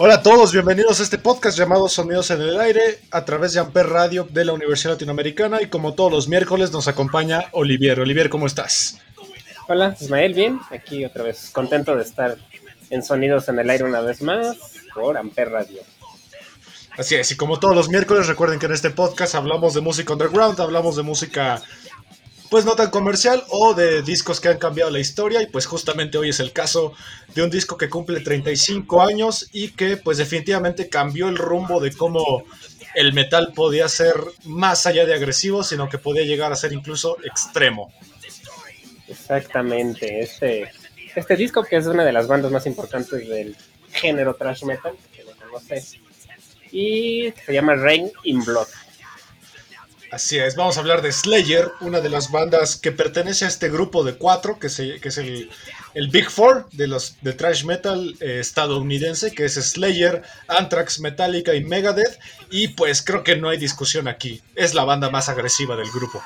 Hola a todos, bienvenidos a este podcast llamado Sonidos en el Aire a través de Amper Radio de la Universidad Latinoamericana y como todos los miércoles nos acompaña Olivier. Olivier, ¿cómo estás? Hola, Ismael, bien, aquí otra vez, contento de estar en Sonidos en el Aire una vez más por Amper Radio. Así es, y como todos los miércoles recuerden que en este podcast hablamos de música underground, hablamos de música pues no tan comercial o de discos que han cambiado la historia y pues justamente hoy es el caso de un disco que cumple 35 años y que pues definitivamente cambió el rumbo de cómo el metal podía ser más allá de agresivo, sino que podía llegar a ser incluso extremo. Exactamente, este, este disco que es una de las bandas más importantes del género thrash metal, que lo conoce, y se llama Rain in Blood. Así es, vamos a hablar de Slayer, una de las bandas que pertenece a este grupo de cuatro, que, que es el, Big Four de los de thrash metal eh, estadounidense, que es Slayer, Anthrax, Metallica y Megadeth. Y pues creo que no hay discusión aquí, es la banda más agresiva del grupo.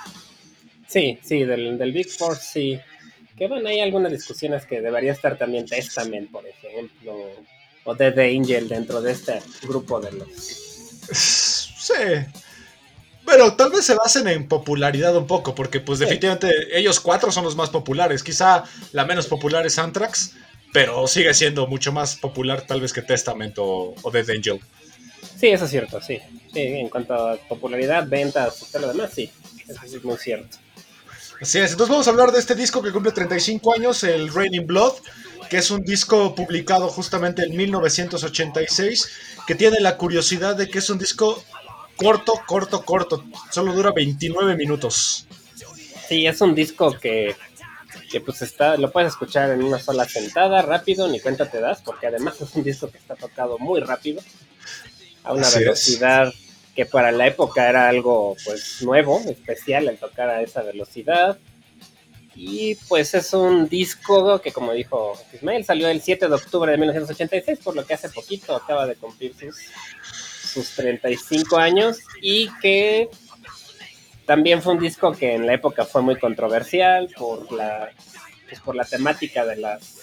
Sí, sí, del, Big Four sí. Que bueno, hay algunas discusiones que debería estar también Testament, por ejemplo, o Dead Angel dentro de este grupo de los... Sí, pero tal vez se basen en popularidad un poco, porque pues definitivamente ellos cuatro son los más populares. Quizá la menos popular es Anthrax, pero sigue siendo mucho más popular tal vez que Testament o, Dead Angel. Sí, eso es cierto, sí. sí. En cuanto a popularidad, ventas, todo lo demás, sí. Eso es muy cierto. Así es, entonces vamos a hablar de este disco que cumple 35 años, el Raining Blood, que es un disco publicado justamente en 1986, que tiene la curiosidad de que es un disco corto, corto, corto. Solo dura 29 minutos. Sí, es un disco que, que pues está, lo puedes escuchar en una sola sentada, rápido, ni cuenta te das, porque además es un disco que está tocado muy rápido, a una velocidad que para la época era algo pues nuevo, especial el tocar a esa velocidad. Y pues es un disco que, como dijo Ismael, salió el 7 de octubre de 1986, por lo que hace poquito acaba de cumplir sus sus 35 años y que también fue un disco que en la época fue muy controversial por la, pues por la temática de las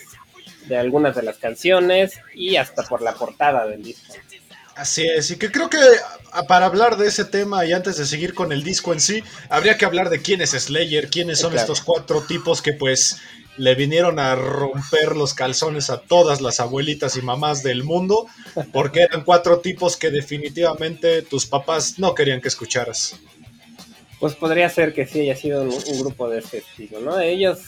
de algunas de las canciones y hasta por la portada del disco. Así es, y que creo que para hablar de ese tema y antes de seguir con el disco en sí, habría que hablar de quién es Slayer, quiénes son estos cuatro tipos que pues le vinieron a romper los calzones a todas las abuelitas y mamás del mundo, porque eran cuatro tipos que definitivamente tus papás no querían que escucharas. Pues podría ser que sí haya sido un, grupo de este estilo, ¿no? Ellos,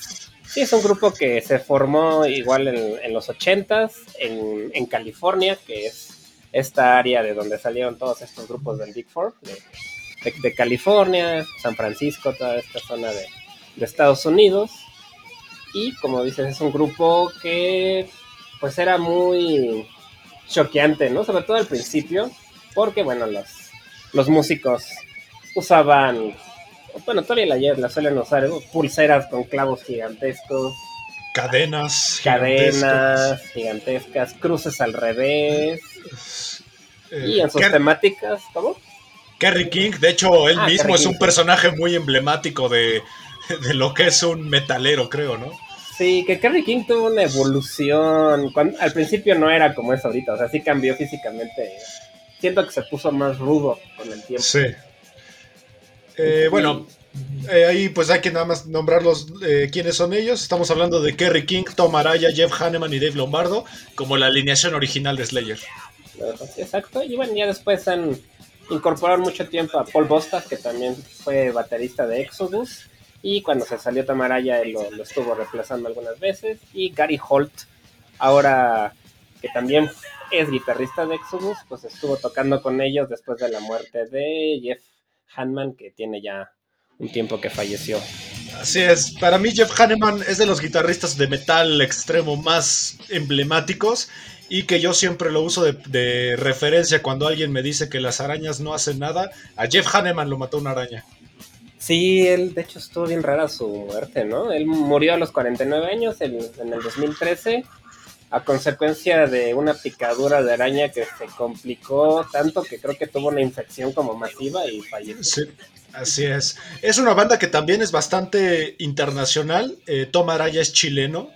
sí, es un grupo que se formó igual en, los ochentas en, en California, que es esta área de donde salieron todos estos grupos del Big Four, de, California, San Francisco, toda esta zona de, de Estados Unidos y como dices, es un grupo que pues era muy choqueante, ¿no? Sobre todo al principio, porque bueno, los, los músicos usaban, bueno, todavía la, la suelen usar, pulseras con clavos gigantescos. Cadenas. Cadenas gigantescas, cruces al revés. Eh, y en sus temáticas, ¿cómo? Kerry King, de hecho, él ah, mismo es un personaje muy emblemático de, de lo que es un metalero, creo, ¿no? Sí, que Kerry King tuvo una evolución. al principio no era como es ahorita, o sea, sí cambió físicamente. Siento que se puso más rudo con el tiempo. Sí. Eh, bueno, eh, ahí pues hay que nada más nombrarlos eh, quiénes son ellos. Estamos hablando de Kerry King, Tom Araya, Jeff Hanneman y Dave Lombardo, como la alineación original de Slayer. Exacto, y bueno, ya después han incorporado mucho tiempo a Paul Bostas, que también fue baterista de Exodus y cuando se salió Tamaraya él lo, estuvo reemplazando algunas veces y Gary Holt ahora que también es guitarrista de Exodus, pues estuvo tocando con ellos después de la muerte de Jeff Hanman, que tiene ya un tiempo que falleció. Así es, para mí Jeff Hanneman es de los guitarristas de metal extremo más emblemáticos y que yo siempre lo uso de, referencia cuando alguien me dice que las arañas no hacen nada. A Jeff Hanneman lo mató una araña. Sí, él de hecho estuvo bien rara su muerte, ¿no? Él murió a los 49 años en, en el 2013 a consecuencia de una picadura de araña que se complicó tanto que creo que tuvo una infección como masiva y falleció. Sí, así es. Es una banda que también es bastante internacional. Eh, Tom Araya es chileno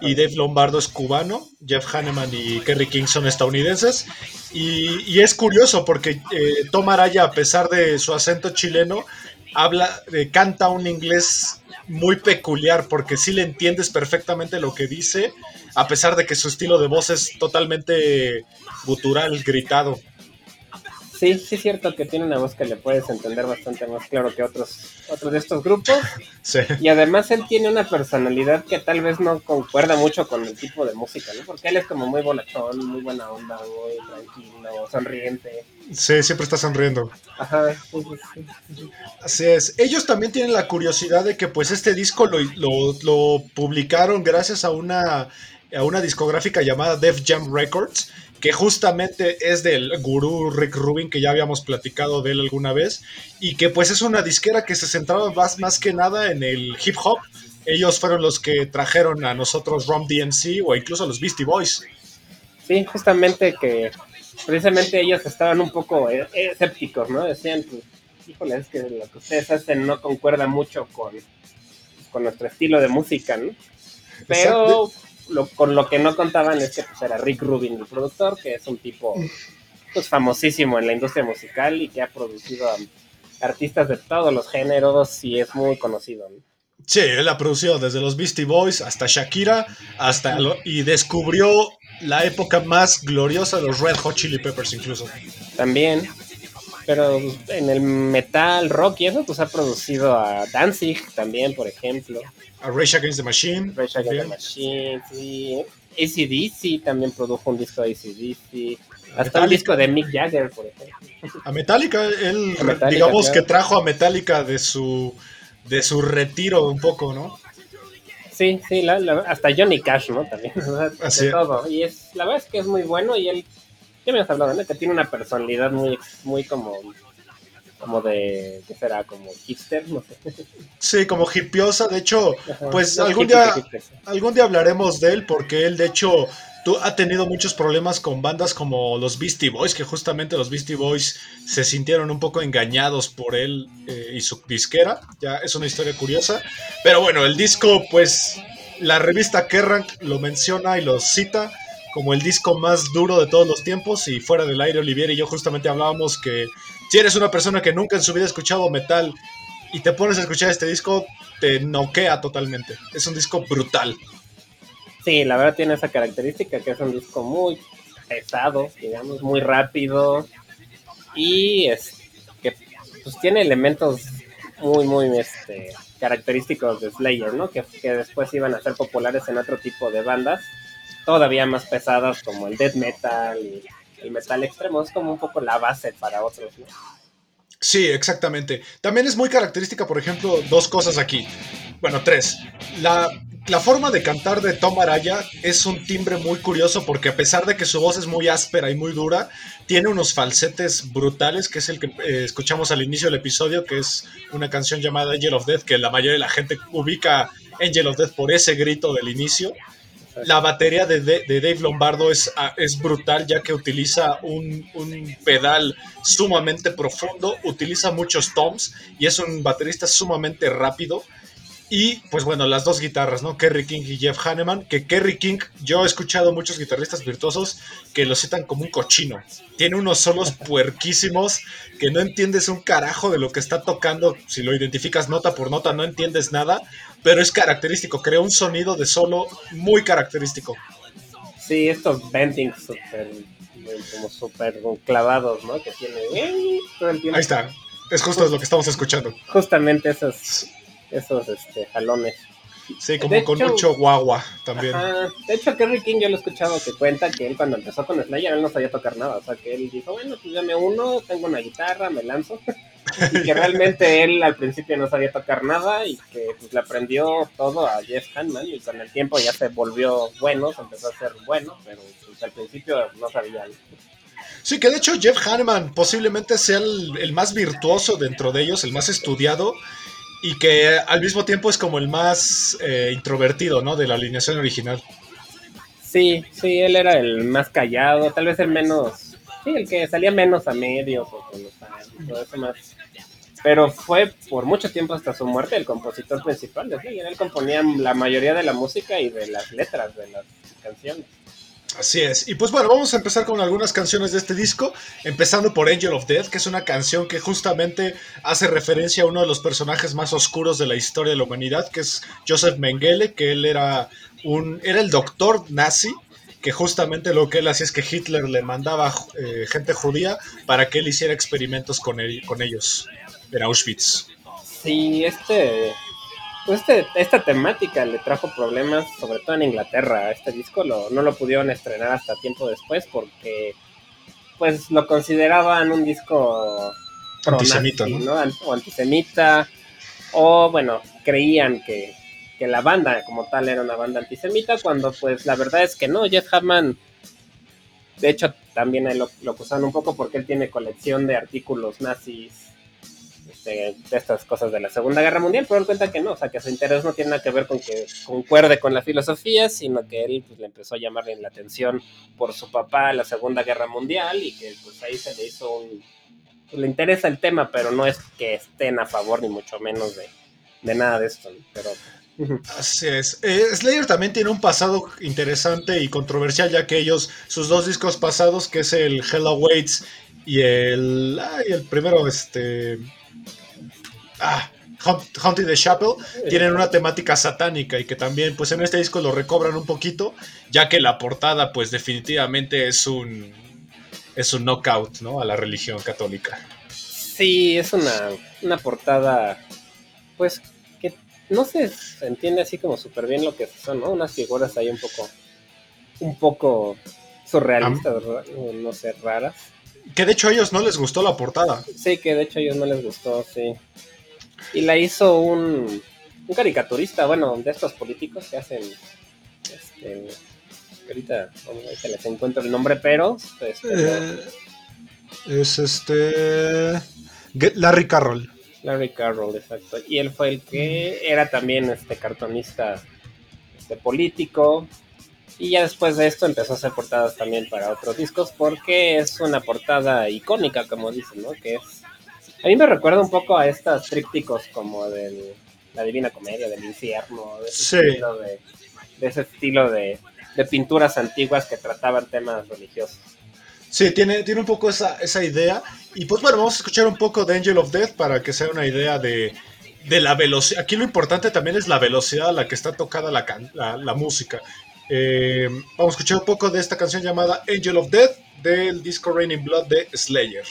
y Dave Lombardo es cubano. Jeff Hanneman y Kerry King son estadounidenses. Y, es curioso porque eh, Tom Araya, a pesar de su acento chileno, habla, eh, canta un inglés muy peculiar porque sí le entiendes perfectamente lo que dice a pesar de que su estilo de voz es totalmente gutural, gritado. Sí, sí es cierto que tiene una voz que le puedes entender bastante más claro que otros, otros de estos grupos. Sí. Y además él tiene una personalidad que tal vez no concuerda mucho con el tipo de música, ¿no? Porque él es como muy bonachón, muy buena onda, muy tranquilo, sonriente. Sí, siempre está sonriendo. Ajá. Así es. Ellos también tienen la curiosidad de que pues este disco lo, lo, lo publicaron gracias a una a una discográfica llamada Def Jam Records, que justamente es del gurú Rick Rubin, que ya habíamos platicado de él alguna vez, y que pues es una disquera que se centraba más, más que nada en el hip hop. Ellos fueron los que trajeron a nosotros Rom DMC o incluso a los Beastie Boys. Sí, justamente que precisamente ellos estaban un poco eh, escépticos, ¿no? Decían, pues, híjole, es que lo que ustedes hacen no concuerda mucho con, con nuestro estilo de música, ¿no? Pero con lo que no contaban es que pues, era Rick Rubin, el productor, que es un tipo pues, famosísimo en la industria musical y que ha producido a artistas de todos los géneros y es muy conocido. Sí, él ha producido desde los Beastie Boys hasta Shakira, hasta y descubrió la época más gloriosa de los Red Hot Chili Peppers incluso. También, pero en el metal, rock y eso, pues ha producido a Danzig también, por ejemplo. A Rage Against the Machine. Rage Against the Machine, sí. ACDC también produjo un disco de ACDC. Hasta un disco de Mick Jagger, por ejemplo. A Metallica, él, digamos que trajo a Metallica de su, de su retiro un poco, ¿no? Sí, sí, hasta Johnny Cash, ¿no? También, de todo. Y es, la verdad es que es muy bueno y él ya me has hablado, ¿no? Que tiene una personalidad muy, muy como, como de, ¿qué será? Como hipster, no sé. Sí, como hipiosa, de hecho, pues algún día, algún día hablaremos de él porque él, de hecho, tú, ha tenido muchos problemas con bandas como los Beastie Boys, que justamente los Beastie Boys se sintieron un poco engañados por él eh, y su disquera. Ya es una historia curiosa. Pero bueno, el disco, pues la revista Kerrang lo menciona y lo cita como el disco más duro de todos los tiempos. Y fuera del aire, Olivier y yo justamente hablábamos que si eres una persona que nunca en su vida ha escuchado metal y te pones a escuchar este disco, te noquea totalmente. Es un disco brutal. Sí, la verdad tiene esa característica que es un disco muy pesado, digamos, muy rápido y es que pues, tiene elementos muy, muy este, característicos de Slayer, ¿no? Que, que después iban a ser populares en otro tipo de bandas todavía más pesadas como el death metal y el metal extremo. Es como un poco la base para otros, Sí, exactamente. También es muy característica, por ejemplo, dos cosas aquí. Bueno, tres. La, forma de cantar de Tom Araya es un timbre muy curioso porque a pesar de que su voz es muy áspera y muy dura, tiene unos falsetes brutales, que es el que eh, escuchamos al inicio del episodio, que es una canción llamada Angel of Death, que la mayoría de la gente ubica Angel of Death por ese grito del inicio. La batería de, Dave Lombardo es, ah, es, brutal ya que utiliza un, pedal sumamente profundo, utiliza muchos toms y es un baterista sumamente rápido. Y pues bueno, las dos guitarras, ¿no? Kerry King y Jeff Hanneman. Que Kerry King, yo he escuchado muchos guitarristas virtuosos que lo citan como un cochino. Tiene unos solos puerquísimos que no entiendes un carajo de lo que está tocando. Si lo identificas nota por nota, no entiendes nada pero es característico, crea un sonido de solo muy característico. Sí, estos bendings super, como súper clavados, ¿no? Que tiene eh, Ahí está, es justo lo que estamos escuchando. Justamente esos, esos este, jalones. Sí, como con mucho guagua también. De hecho, Kerry King yo lo he escuchado que cuenta que él cuando empezó con Slayer él no sabía tocar nada. O sea, que él dijo, bueno, pues ya me uno, tengo una guitarra, me lanzo. y que realmente él al principio no sabía tocar nada y que pues, le aprendió todo a Jeff Hanman y con el tiempo ya se volvió bueno, se empezó a ser bueno, pero pues, al principio no sabía. Sí, que de hecho Jeff Hanneman posiblemente sea el, más virtuoso dentro de ellos, el más estudiado y que al mismo tiempo es como el más eh, introvertido, ¿no? De la alineación original. Sí, sí, él era el más callado, tal vez el menos, sí, el que salía menos a medios o con los todo eso más. Pero fue por mucho tiempo hasta su muerte el compositor principal de Slayer. Él componía la mayoría de la música y de las letras de las canciones. Así es. Y pues bueno, vamos a empezar con algunas canciones de este disco, empezando por Angel of Death, que es una canción que justamente hace referencia a uno de los personajes más oscuros de la historia de la humanidad, que es Joseph Mengele, que él era un era el doctor nazi, que justamente lo que él hacía es que Hitler le mandaba eh, gente judía para que él hiciera experimentos con, con ellos en Auschwitz. Sí, este pues este, esta temática le trajo problemas, sobre todo en Inglaterra. Este disco lo, no lo pudieron estrenar hasta tiempo después porque pues lo consideraban un disco antisemita, ¿no? O antisemita, o bueno, creían que, que, la banda como tal era una banda antisemita, cuando pues la verdad es que no, Jeff Hartman, de hecho también lo, lo acusaron un poco porque él tiene colección de artículos nazis de, estas cosas de la Segunda Guerra Mundial, pero él cuenta que no, o sea, que su interés no tiene nada que ver con que concuerde con la filosofía, sino que él pues, le empezó a llamarle la atención por su papá a la Segunda Guerra Mundial y que pues ahí se le hizo un... Pues, le interesa el tema, pero no es que estén a favor ni mucho menos de, de nada de esto, pero... Así es. Eh, Slayer también tiene un pasado interesante y controversial, ya que ellos, sus dos discos pasados, que es el Hell Awaits y el, y el primero, este, ah, Haunted the Chapel tienen una temática satánica y que también pues en este disco lo recobran un poquito, ya que la portada pues definitivamente es un es un knockout, ¿no? a la religión católica. Sí, es una, una portada pues que no se entiende así como súper bien lo que son, ¿no? Unas figuras ahí un poco un poco surrealistas, no sé, raras. Que de hecho a ellos no les gustó la portada. Sí, que de hecho a ellos no les gustó, sí. Y la hizo un, un caricaturista, bueno, de estos políticos que hacen. Este, ahorita, se les encuentro el nombre, pero. Este, eh, es este. Larry Carroll. Larry Carroll, exacto. Y él fue el que era también este cartonista este, político. Y ya después de esto empezó a hacer portadas también para otros discos porque es una portada icónica, como dicen, ¿no? Que es a mí me recuerda un poco a estos trípticos como de la Divina Comedia, del infierno, de ese estilo, de, ese estilo de, pinturas antiguas que trataban temas religiosos. Sí, tiene, tiene un poco esa, esa idea. Y pues bueno, vamos a escuchar un poco de Angel of Death para que sea una idea de, la velocidad. Aquí lo importante también es la velocidad a la que está tocada la, la, música. Eh, vamos a escuchar un poco de esta canción llamada Angel of Death del disco Raining Blood de Slayer.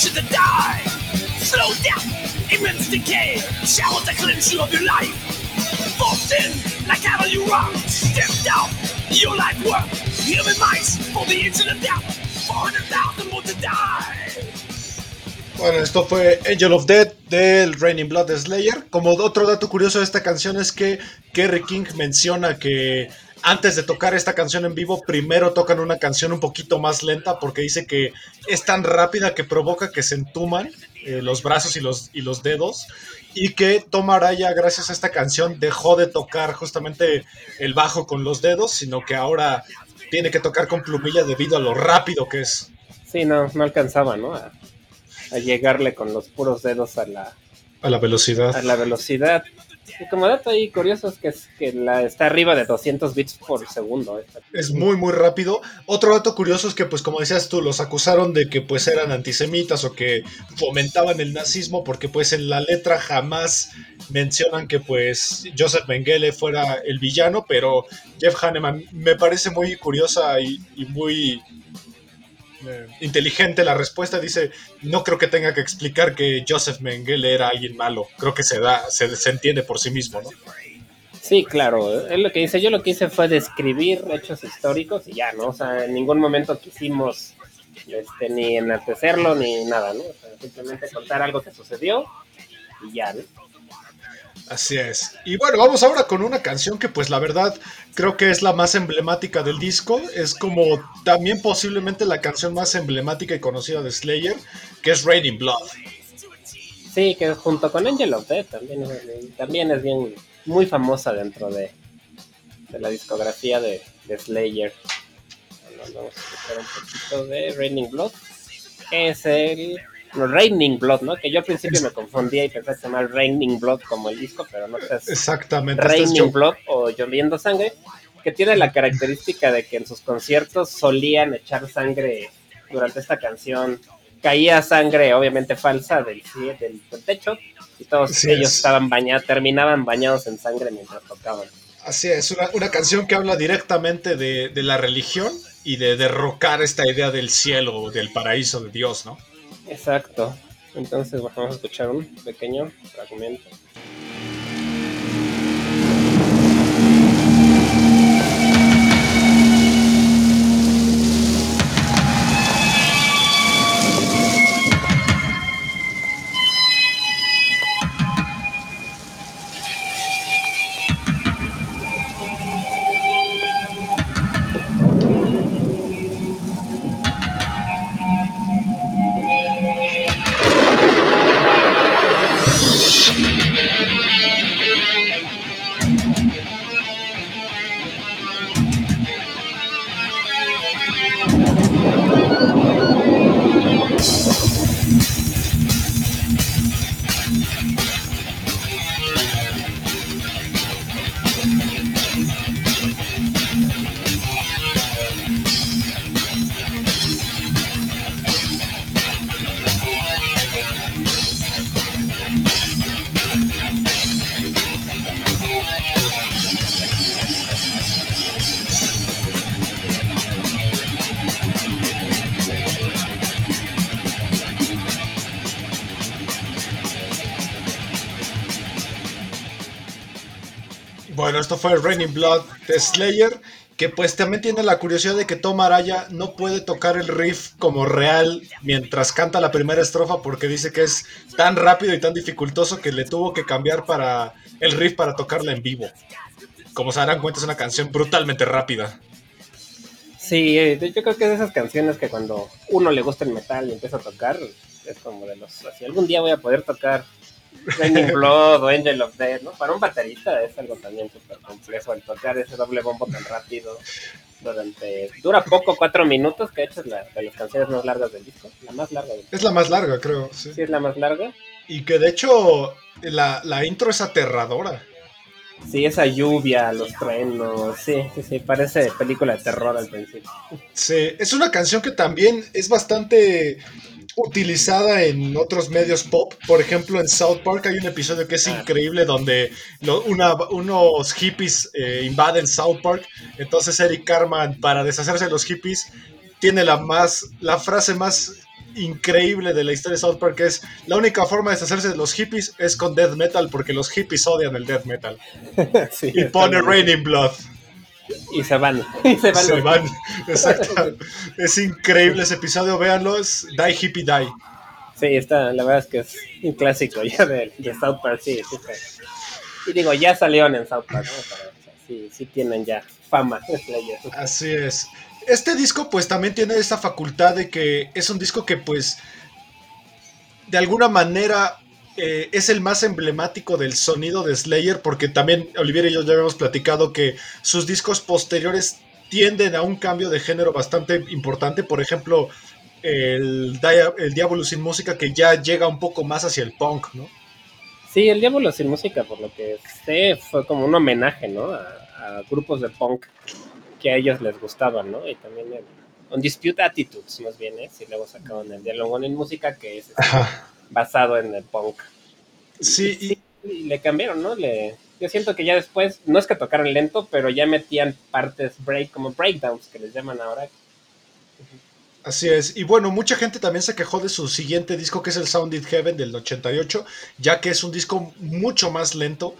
Should die. Slow down, immense decay, showers that cleanse you of your life. Forced in, like cattle you run, stepped out, your life work. Human minds for the incident doubt, 400,000 more to die. Bueno, esto fue Angel of Death del Raining Blood Slayer. Como otro dato curioso de esta canción es que Kerry King menciona que antes de tocar esta canción en vivo, primero tocan una canción un poquito más lenta porque dice que es tan rápida que provoca que se entuman eh, los brazos y los, y los dedos y que Tom Araya, gracias a esta canción, dejó de tocar justamente el bajo con los dedos, sino que ahora tiene que tocar con plumilla debido a lo rápido que es. Sí, no, no alcanzaba, ¿no? A, a llegarle con los puros dedos a la... A la velocidad. A la velocidad. Y como dato ahí curioso es que, es que la, está arriba de 200 bits por segundo. Es muy, muy rápido. Otro dato curioso es que, pues como decías tú, los acusaron de que pues eran antisemitas o que fomentaban el nazismo porque pues en la letra jamás mencionan que pues Joseph Mengele fuera el villano, pero Jeff Hanneman me parece muy curiosa y muy eh, inteligente la respuesta. Dice, no creo que tenga que explicar que Joseph Mengele era alguien malo. Creo que se da, se, entiende por sí mismo, ¿no? Sí, claro. Es lo que dice. Yo lo que hice fue describir hechos históricos y ya, ¿no? O sea, en ningún momento quisimos este, ni enaltecerlo ni nada, ¿no? simplemente contar algo que sucedió y ya, ¿no? Así es. Y bueno, vamos ahora con una canción que pues la verdad creo que es la más emblemática del disco. Es como también posiblemente la canción más emblemática y conocida de Slayer, que es Raining Blood. Sí, que junto con Angel of Death también, es bien muy famosa dentro de, la discografía de, Slayer. vamos a escuchar un poquito de Raining Blood, que es el Raining Blood, ¿no? Que yo al principio me confundía y pensé que se llama Raining Blood como el disco, pero no es Exactamente. Raining Blood o Lloviendo Sangre, que tiene la característica de que en sus conciertos solían echar sangre durante esta canción. Caía sangre, obviamente falsa, del, del, techo, y todos ellos estaban bañados, terminaban bañados en sangre mientras tocaban. Así es, una, una canción que habla directamente de, de la religión y de derrocar esta idea del cielo, del paraíso de Dios, ¿no? Exacto. Entonces vamos a escuchar un pequeño fragmento. Esto fue Raining Blood de Slayer, que pues también tiene la curiosidad de que Tom Araya no puede tocar el riff como real mientras canta la primera estrofa porque dice que es tan rápido y tan dificultoso que le tuvo que cambiar para el riff para tocarla en vivo. Como se darán cuenta es una canción brutalmente rápida. Sí, eh, yo creo que es de esas canciones que cuando uno le gusta el metal y empieza a tocar, es como de los... Si algún día voy a poder tocar Raining Blood o Angel of Death, ¿no? Para un baterista es algo también súper complejo el tocar ese doble bombo tan rápido durante... Dura poco, cuatro minutos, que hecho es la de las canciones más largas del disco, la más larga del disco. Es la más larga, creo, sí. Sí, es la más larga. Y que de hecho la, la intro es aterradora. Sí, esa lluvia, los truenos, sí, sí, sí, parece película de terror al principio. Sí, es una canción que también es bastante utilizada en otros medios pop. Por ejemplo, en South Park hay un episodio que es ah. increíble donde unos hippies eh, invaden South Park. Entonces Eric Carman, para deshacerse de los hippies, tiene la, más, la frase más increíble de la historia de South Park es la única forma de deshacerse de los hippies es con death metal porque los hippies odian el death metal. y pone Raining Blood. Y se van. Y se van. Se van. Exacto. es increíble ese episodio, véanlo, es Die Hippie Die. Sí, está, la verdad es que es un clásico ya de, South Park, sí, Y digo, ya salieron en South Park, ¿no? sí, sí tienen ya fama. Así es. Este disco pues también tiene esa facultad de que es un disco que pues de alguna manera eh, es el más emblemático del sonido de Slayer, porque también Olivier y yo ya habíamos platicado que sus discos posteriores tienden a un cambio de género bastante importante. Por ejemplo, el, el Diablo sin música, que ya llega un poco más hacia el punk, ¿no? Sí, El Diablo sin música, por lo que sé, fue como un homenaje, ¿no? A, grupos de punk que a ellos les gustaban, ¿no? Y también un Dispute Attitudes, más bien, ¿eh? Y luego sacaron El Diálogo en música, que es este, basado en el punk. Sí, y... le cambiaron, ¿no? Le, yo siento que ya después, no es que tocaran lento, pero ya metían partes break, como breakdowns, que les llaman ahora, Así es. Y bueno, mucha gente también se quejó de su siguiente disco, que es el Sounded Heaven del 88, ya que es un disco mucho más lento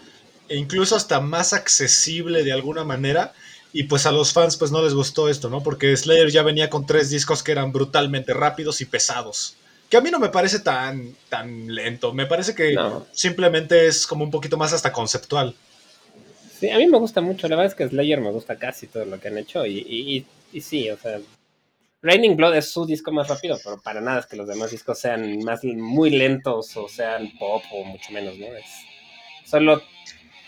e incluso hasta más accesible de alguna manera. Y pues a los fans pues no les gustó esto, ¿no? Porque Slayer ya venía con tres discos que eran brutalmente rápidos y pesados. Que a mí no me parece tan, tan lento. Me parece que simplemente es como un poquito más hasta conceptual. Sí, a mí me gusta mucho. La verdad es que Slayer me gusta casi todo lo que han hecho. Y, y, y sí, o sea, Raining Blood es su disco más rápido, pero para nada es que los demás discos sean más muy lentos o sean pop o mucho menos, ¿no? Es solo,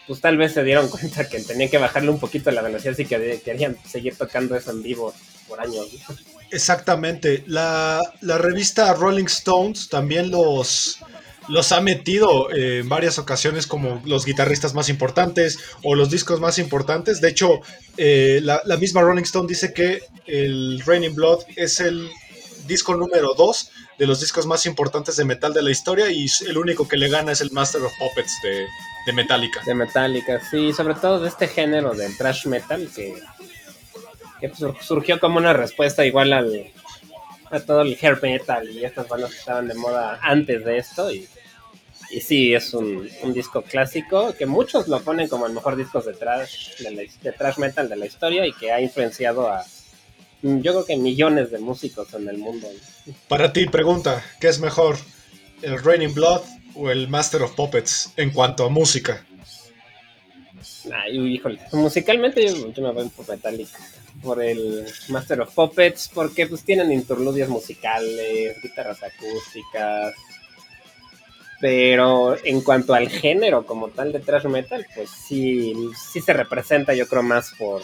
pues tal vez se dieron cuenta que tenían que bajarle un poquito la velocidad si que querían seguir tocando eso en vivo por años. Exactamente. La, la revista Rolling Stones también los los ha metido eh, en varias ocasiones como los guitarristas más importantes o los discos más importantes. De hecho, eh, la, misma Rolling Stone dice que el Raining Blood es el disco número 2 de los discos más importantes de metal de la historia y el único que le gana es el Master of Puppets de, de Metallica. De Metallica, sí, sobre todo de este género del thrash metal que, que surgió como una respuesta igual al, a todo el hair metal y estas bandas que estaban de moda antes de esto y, y sí, es un, disco clásico que muchos lo ponen como el mejor disco de trash, de, trash metal de la historia y que ha influenciado a yo creo que millones de músicos en el mundo. Para ti, pregunta, ¿qué es mejor? ¿El Raining Blood o el Master of Puppets en cuanto a música? Ay, híjole, musicalmente yo, me voy por Metallica por el Master of Puppets, porque pues tienen interludios musicales, guitarras acústicas. Pero en cuanto al género como tal de thrash metal, pues sí, sí se representa yo creo más por,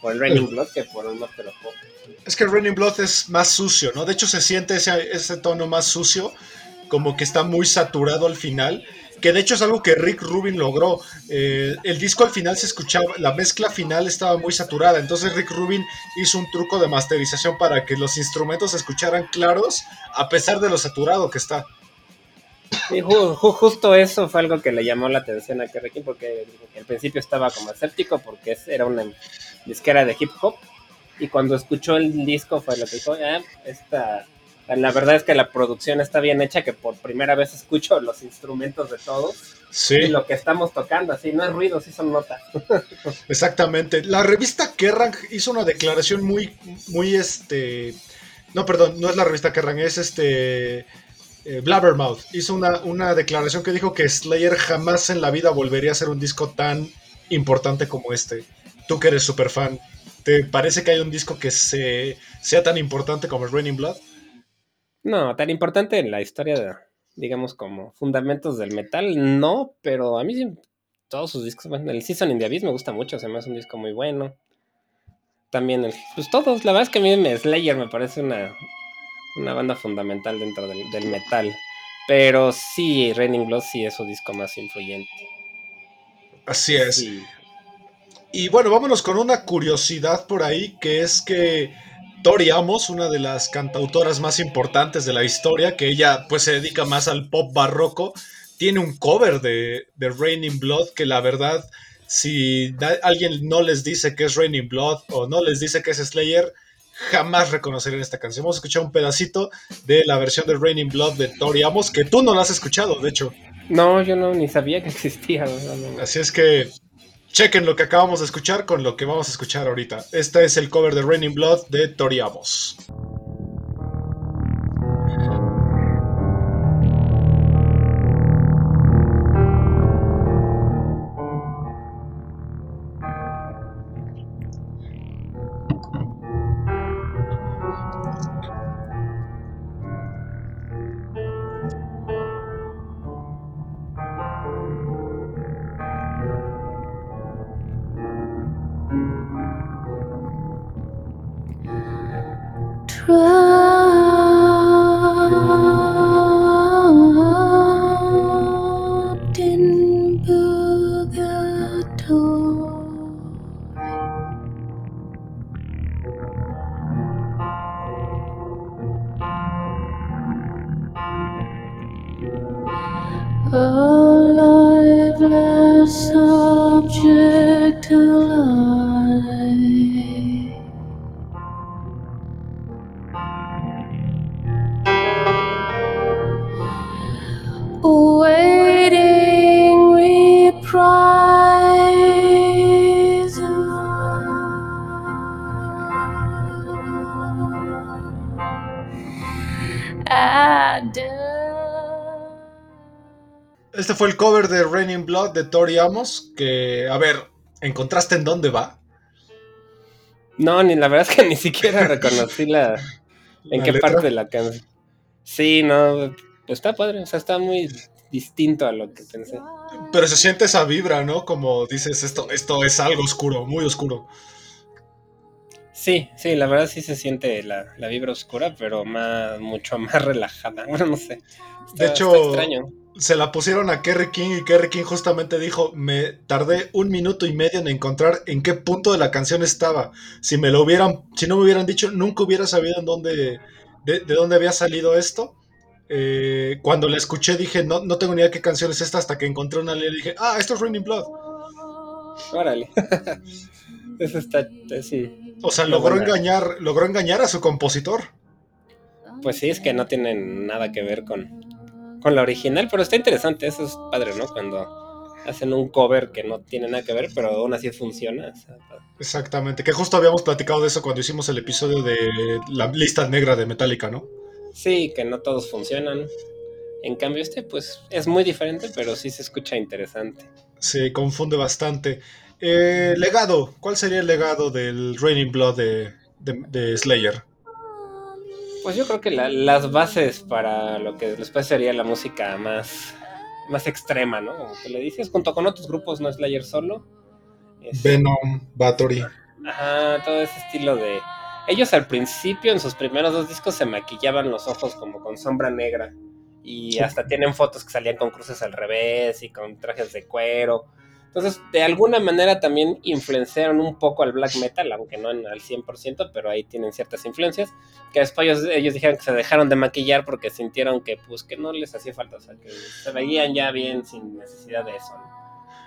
por el Raining Blood que por el Master of Puppets. Es que el Raining Blood es más sucio, ¿no? De hecho se siente ese, ese tono más sucio, como que está muy saturado al final que de hecho es algo que Rick Rubin logró. Eh, el disco al final se escuchaba, la mezcla final estaba muy saturada, entonces Rick Rubin hizo un truco de masterización para que los instrumentos se escucharan claros a pesar de lo saturado que está. Y justo eso fue algo que le llamó la atención a Kerry porque al principio estaba como escéptico porque era una disquera de hip hop y cuando escuchó el disco fue lo que dijo, ah, esta la verdad es que la producción está bien hecha, que por primera vez escucho los instrumentos de todos. Sí. Y lo que estamos tocando, así, no es ruido, sí son notas. Exactamente. La revista Kerrang hizo una declaración muy, muy, este... No, perdón, no es la revista Kerrang, es este... Eh, Blabbermouth hizo una, una declaración que dijo que Slayer jamás en la vida volvería a ser un disco tan importante como este. Tú que eres súper fan, ¿te parece que hay un disco que se, sea tan importante como Raining Blood? No, tan importante en la historia de, digamos, como fundamentos del metal, no, pero a mí sí, todos sus discos, bueno, el Season in the Abyss me gusta mucho, se me hace un disco muy bueno. También, el, pues todos, la verdad es que a mí me, Slayer me parece una, una banda fundamental dentro del, metal. Pero sí, Raining Blood sí es su disco más influyente. Así es. Y bueno, vámonos con una curiosidad por ahí, que es que Tori Amos, una de las cantautoras más importantes de la historia, que ella pues se dedica más al pop barroco, tiene un cover de, de Raining Blood que la verdad, si alguien no les dice que es Raining Blood o no les dice que es Slayer, jamás reconocerían esta canción. Vamos a escuchar un pedacito de la versión de Raining Blood de Tori Amos, que tú no la has escuchado, de hecho. No, yo no, ni sabía que existía. Así es que chequen lo que acabamos de escuchar con lo que vamos a escuchar ahorita. Este es el cover de Raining Blood de Tori Amos. Este fue el cover de Raining Blood de Tori Amos, que, a ver, ¿encontraste en dónde va? No, ni la verdad es que ni siquiera reconocí la... ¿En qué parte de la canción? Sí, no, está padre, o sea, está muy distinto a lo que pensé. Pero se siente esa vibra, ¿no? Como dices, esto, esto es algo oscuro, muy oscuro. Sí, sí, la verdad sí se siente la, vibra oscura, pero más, mucho más relajada. Bueno, no sé. de hecho, se la pusieron a Kerry King y Kerry King justamente dijo, me tardé un minuto y medio en encontrar en qué punto de la canción estaba. Si me lo hubieran, si no me hubieran dicho, nunca hubiera sabido en dónde, de, dónde había salido esto. Eh, cuando la escuché dije, no, no tengo ni idea qué canción es esta hasta que encontré una y dije, ah, esto es Raining Blood. Órale. Eso está, sí. O sea, logró engañar, logró engañar a su compositor. Pues sí, es que no tienen nada que ver con, con la original, pero está interesante, eso es padre, ¿no? Cuando hacen un cover que no tiene nada que ver, pero aún así funciona. Exactamente, que justo habíamos platicado de eso cuando hicimos el episodio de la lista negra de Metallica, ¿no? Sí, que no todos funcionan. En cambio, este, pues, es muy diferente, pero sí se escucha interesante. Sí, confunde bastante. Eh, legado, ¿cuál sería el legado del Raining Blood de, Slayer? Pues yo creo que las bases para lo que después sería la música más, más extrema, ¿no? Como le dices, junto con otros grupos, no Slayer solo. Venom, Battery. Ajá, todo ese estilo de... Ellos al principio, en sus primeros dos discos, se maquillaban los ojos como con sombra negra. Y hasta tienen fotos que salían con cruces al revés y con trajes de cuero. Entonces, de alguna manera también influenciaron un poco al black metal, aunque no en, al 100%, pero ahí tienen ciertas influencias, que después ellos, dijeron que se dejaron de maquillar porque sintieron que pues que no les hacía falta, o sea, que se veían ya bien sin necesidad de eso. ¿no?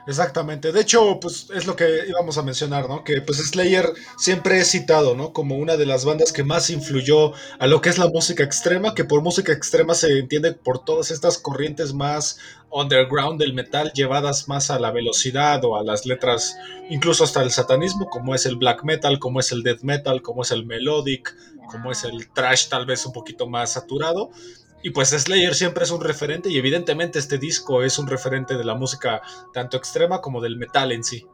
Exactamente. De hecho, pues es lo que íbamos a mencionar, ¿no? Que pues Slayer siempre es citado, ¿no? Como una de las bandas que más influyó a lo que es la música extrema, que por música extrema se entiende por todas estas corrientes más underground del metal llevadas más a la velocidad o a las letras, incluso hasta el satanismo, como es el black metal, como es el death metal, como es el melodic, como es el trash tal vez un poquito más saturado. Y pues Slayer siempre es un referente y evidentemente este disco es un referente de la música tanto extrema como del metal en sí.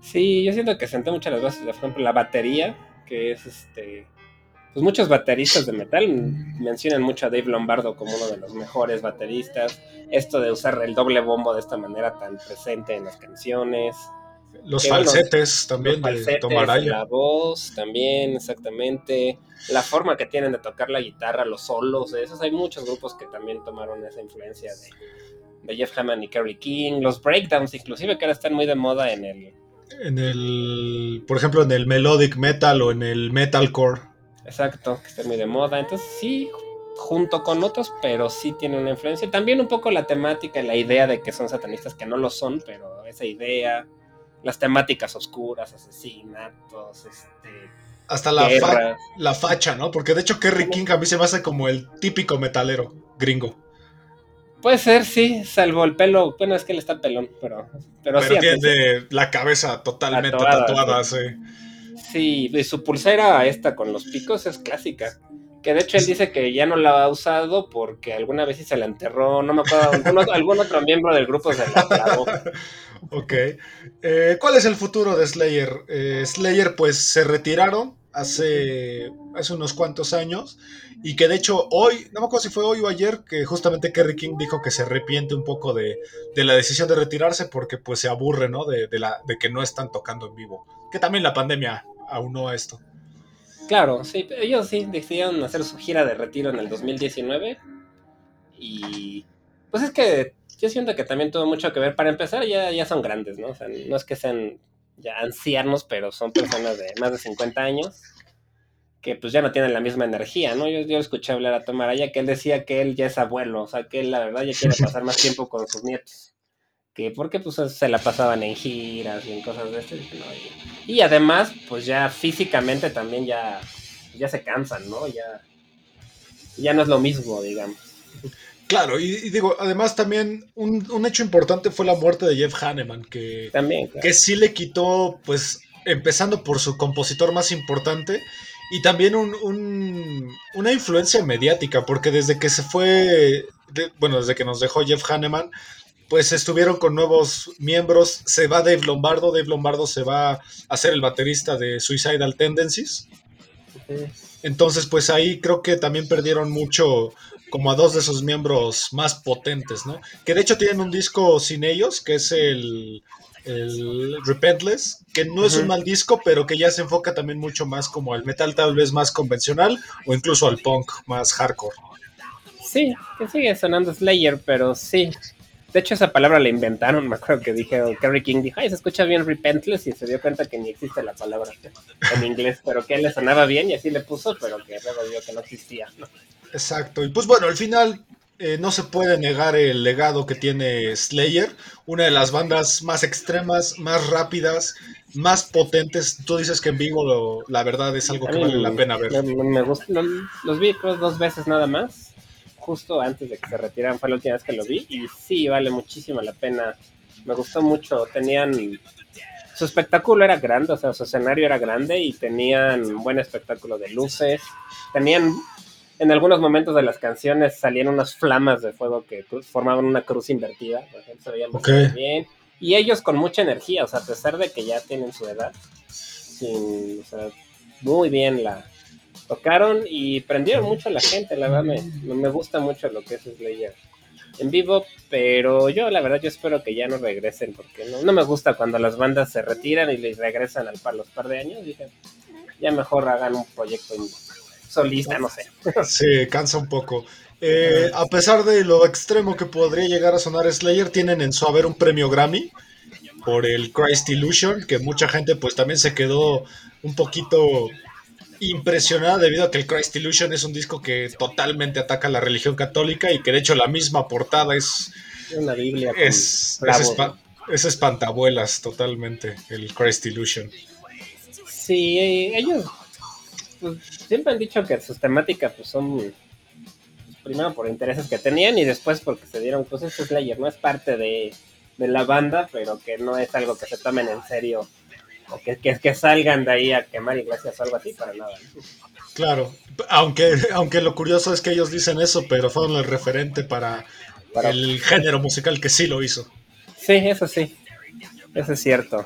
Sí, yo siento que senté muchas las bases, por ejemplo, la batería, que es este... Pues muchos bateristas de metal mencionan mucho a Dave Lombardo como uno de los mejores bateristas. Esto de usar el doble bombo de esta manera tan presente en las canciones. Los falsetes también de Tomaraya. La voz también, exactamente. La forma que tienen de tocar la guitarra, los solos, esos. Hay muchos grupos que también tomaron esa influencia de, Jeff Hammond y Kerry King. Los breakdowns, inclusive, que ahora están muy de moda en el. En el. Por ejemplo, en el melodic metal o en el metalcore. Exacto, que están muy de moda. Entonces, sí, junto con otros, pero sí tiene una influencia. También un poco la temática y la idea de que son satanistas, que no lo son, pero esa idea las temáticas oscuras, asesinatos, este... Hasta la, la facha, ¿no? Porque de hecho Kerry King a mí se me hace como el típico metalero gringo. Puede ser, sí, salvo el pelo. Bueno, es que él está pelón, pero. Pero, pero tiene la cabeza totalmente tatuada, sí. Sí, y su pulsera esta con los picos es clásica. Que de hecho él dice que ya no la ha usado porque alguna vez se la enterró, no me acuerdo, algún, otro miembro del grupo se la clavó. ok. Eh, ¿Cuál es el futuro de Slayer? Eh, Slayer pues se retiraron hace, hace unos cuantos años y que de hecho hoy, no me acuerdo si fue hoy o ayer, que justamente Kerry King dijo que se arrepiente un poco de, la decisión de retirarse porque pues se aburre, ¿no? De, la, de que no están tocando en vivo. Que también la pandemia aunó a esto. Claro, sí, ellos sí decidieron hacer su gira de retiro en el 2019 y pues es que yo siento que también tuvo mucho que ver. Para empezar, ya, ya son grandes, ¿no? O sea, no es que sean ya ancianos, pero son personas de más de 50 años que pues ya no tienen la misma energía, ¿no? Yo, yo escuché hablar a Tomaraya que él decía que él ya es abuelo, o sea, que él la verdad ya quiere pasar más tiempo con sus nietos. Que porque pues se la pasaban en giras y en cosas de este. y, además, pues ya físicamente también ya, ya se cansan, ¿no? Ya, ya no es lo mismo, digamos. Claro, y, digo, además también un, hecho importante fue la muerte de Jeff Hanneman, que, también, que sí le quitó, pues, empezando por su compositor más importante, y también un, una influencia mediática, porque desde que se fue, bueno, desde que nos dejó Jeff Hanneman, pues estuvieron con nuevos miembros. Se va Dave Lombardo, Dave Lombardo se va a ser el baterista de Suicidal Tendencies. Entonces, pues ahí creo que también perdieron mucho como a dos de sus miembros más potentes, ¿no? Que de hecho tienen un disco sin ellos, que es el el Repentless, que no es un mal disco, pero que ya se enfoca también mucho más como al metal tal vez más convencional o incluso al punk más hardcore. Sí, que sigue sonando Slayer, pero sí. De hecho, esa palabra la inventaron, me acuerdo que dije, Kerry King dijo, ay, se escucha bien Repentless y se dio cuenta que ni existe la palabra en inglés, pero que le sonaba bien y así le puso, pero que luego vio que no existía, Exacto, y pues bueno, al final eh, no se puede negar el legado que tiene Slayer, una de las bandas más extremas, más rápidas, más potentes. Tú dices que en vivo la verdad es algo que vale la pena ver. Me, los vi dos veces nada más, justo antes de que se retiraran, fue la última vez que lo vi y sí, vale muchísimo la pena. Me gustó mucho, tenían... Su espectáculo era grande, o sea, su escenario era grande y tenían un buen espectáculo de luces, tenían en algunos momentos de las canciones salían unas flamas de fuego que formaban una cruz invertida, por ejemplo, se veían muy bien. Y ellos con mucha energía, o sea, a pesar de que ya tienen su edad, sin, o sea, muy bien la tocaron y prendieron mucho a la gente, la verdad me, me gusta mucho lo que es Slayer en vivo, pero yo la verdad yo espero que ya no regresen porque no, me gusta cuando las bandas se retiran y les regresan al par los par de años, dije, ya mejor hagan un proyecto solista, no sé. Sí, cansa un poco. Eh, a pesar de lo extremo que podría llegar a sonar Slayer, tienen en su haber un premio Grammy por el Christ Illusion, que mucha gente pues también se quedó un poquito impresionada debido a que el Christ Illusion es un disco que totalmente ataca la religión católica y que de hecho la misma portada es una Biblia. Es, es, espantabuelas totalmente, el Christ Illusion. Sí, ellos pues, siempre han dicho que sus temáticas pues, son pues, primero por intereses que tenían y después porque se dieron, pues este Slayer no es parte de, la banda, pero que no es algo que se tomen en serio o que, que, salgan de ahí a quemar iglesias o algo así, para nada. Claro, aunque, aunque lo curioso es que ellos dicen eso, pero fueron el referente para, para el género musical que sí lo hizo. Sí, eso sí, eso es cierto.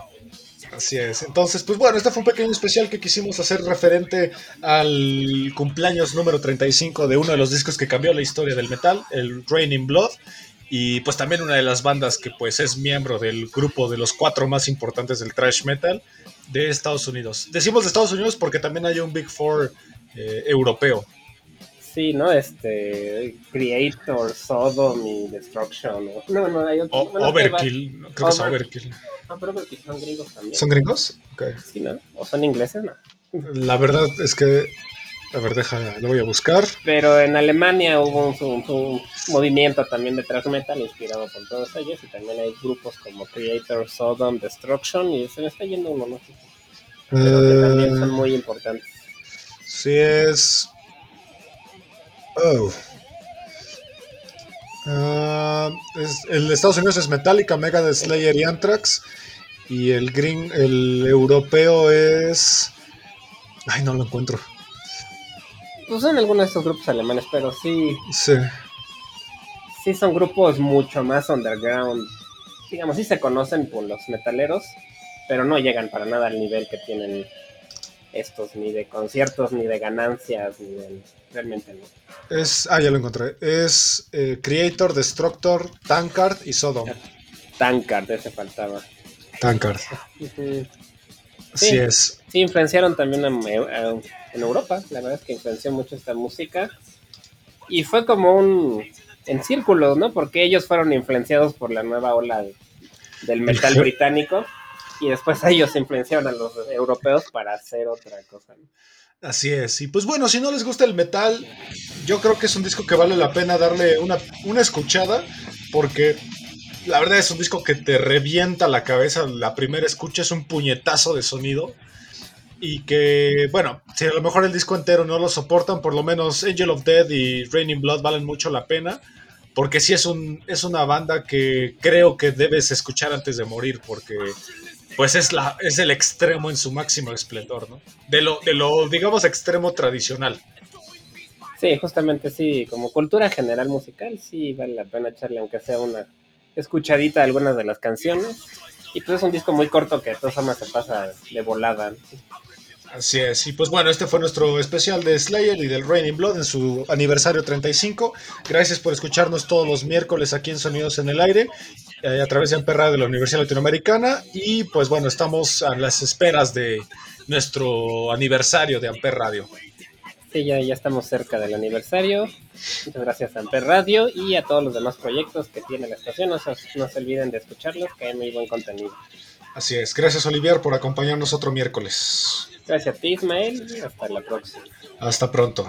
Así es. Entonces, pues bueno, este fue un pequeño especial que quisimos hacer referente al cumpleaños número 35 de uno de los discos que cambió la historia del metal, el Raining Blood. Y pues también una de las bandas que pues es miembro del grupo de los cuatro más importantes del thrash metal de Estados Unidos. Decimos de Estados Unidos porque también hay un Big Four eh, europeo. Sí, ¿no? Este, Creator, Sodom y Destruction. No, no, hay otro. overkill, creo que es Overkill. Ah, pero porque son gringos también. ¿Son gringos? Sí, ¿no? ¿O son ingleses? No. La verdad es que. A ver, deja, lo voy a buscar. Pero en Alemania hubo un, movimiento también de thrash metal inspirado por todos ellos. Y también hay grupos como Creator, Sodom, Destruction. Y se me está yendo uno, ¿no? Pero que también son muy importantes. Sí, es. Oh. Uh, el de Estados Unidos es Metallica, Megadeth, Slayer y Anthrax. Y el green, el europeo es. Ay, no lo encuentro. Pues son algunos de estos grupos alemanes, pero sí. Sí. Sí, son grupos mucho más underground. Digamos, sí se conocen por los metaleros, pero no llegan para nada al nivel que tienen estos, ni de conciertos, ni de ganancias, ni de. Realmente no. Es. Ah, ya lo encontré. Es eh, Creator, Destructor, Tankard y Sodom. Tankard, ese faltaba. Tankard. sí, es. Sí, influenciaron también en, Europa. La verdad es que influenció mucho esta música. Y fue como un. en círculos, ¿no? Porque ellos fueron influenciados por la nueva ola del metal británico y después ellos influenciaron a los europeos para hacer otra cosa. Así es. Y pues bueno, si no les gusta el metal, yo creo que es un disco que vale la pena darle una, una escuchada, porque la verdad es un disco que te revienta la cabeza. La primera escucha es un puñetazo de sonido. Y que, bueno, si a lo mejor el disco entero no lo soportan, por lo menos Angel of Death y Raining Blood valen mucho la pena. Porque sí es, un, es una banda que creo que debes escuchar antes de morir, porque pues es, la, es el extremo en su máximo esplendor, ¿no? De lo, de lo, digamos, extremo tradicional. Sí, justamente sí, como cultura general musical, sí vale la pena echarle, aunque sea una escuchadita algunas de las canciones. Y pues es un disco muy corto que de todas formas se pasa de volada. Así es, y pues bueno, este fue nuestro especial de Slayer y del Raining Blood en su aniversario 35. Gracias por escucharnos todos los miércoles aquí en Sonidos en el Aire, eh, a través de Amperra de la Universidad Latinoamericana. Y pues bueno, estamos a las esperas de nuestro aniversario de Amper Radio. Sí, ya, ya estamos cerca del aniversario. Muchas gracias a Amper Radio y a todos los demás proyectos que tiene la estación. No se, no se olviden de escucharlos, que hay muy buen contenido. Así es, gracias Olivier por acompañarnos otro miércoles. Gracias a ti, Ismael, y hasta la próxima. Hasta pronto.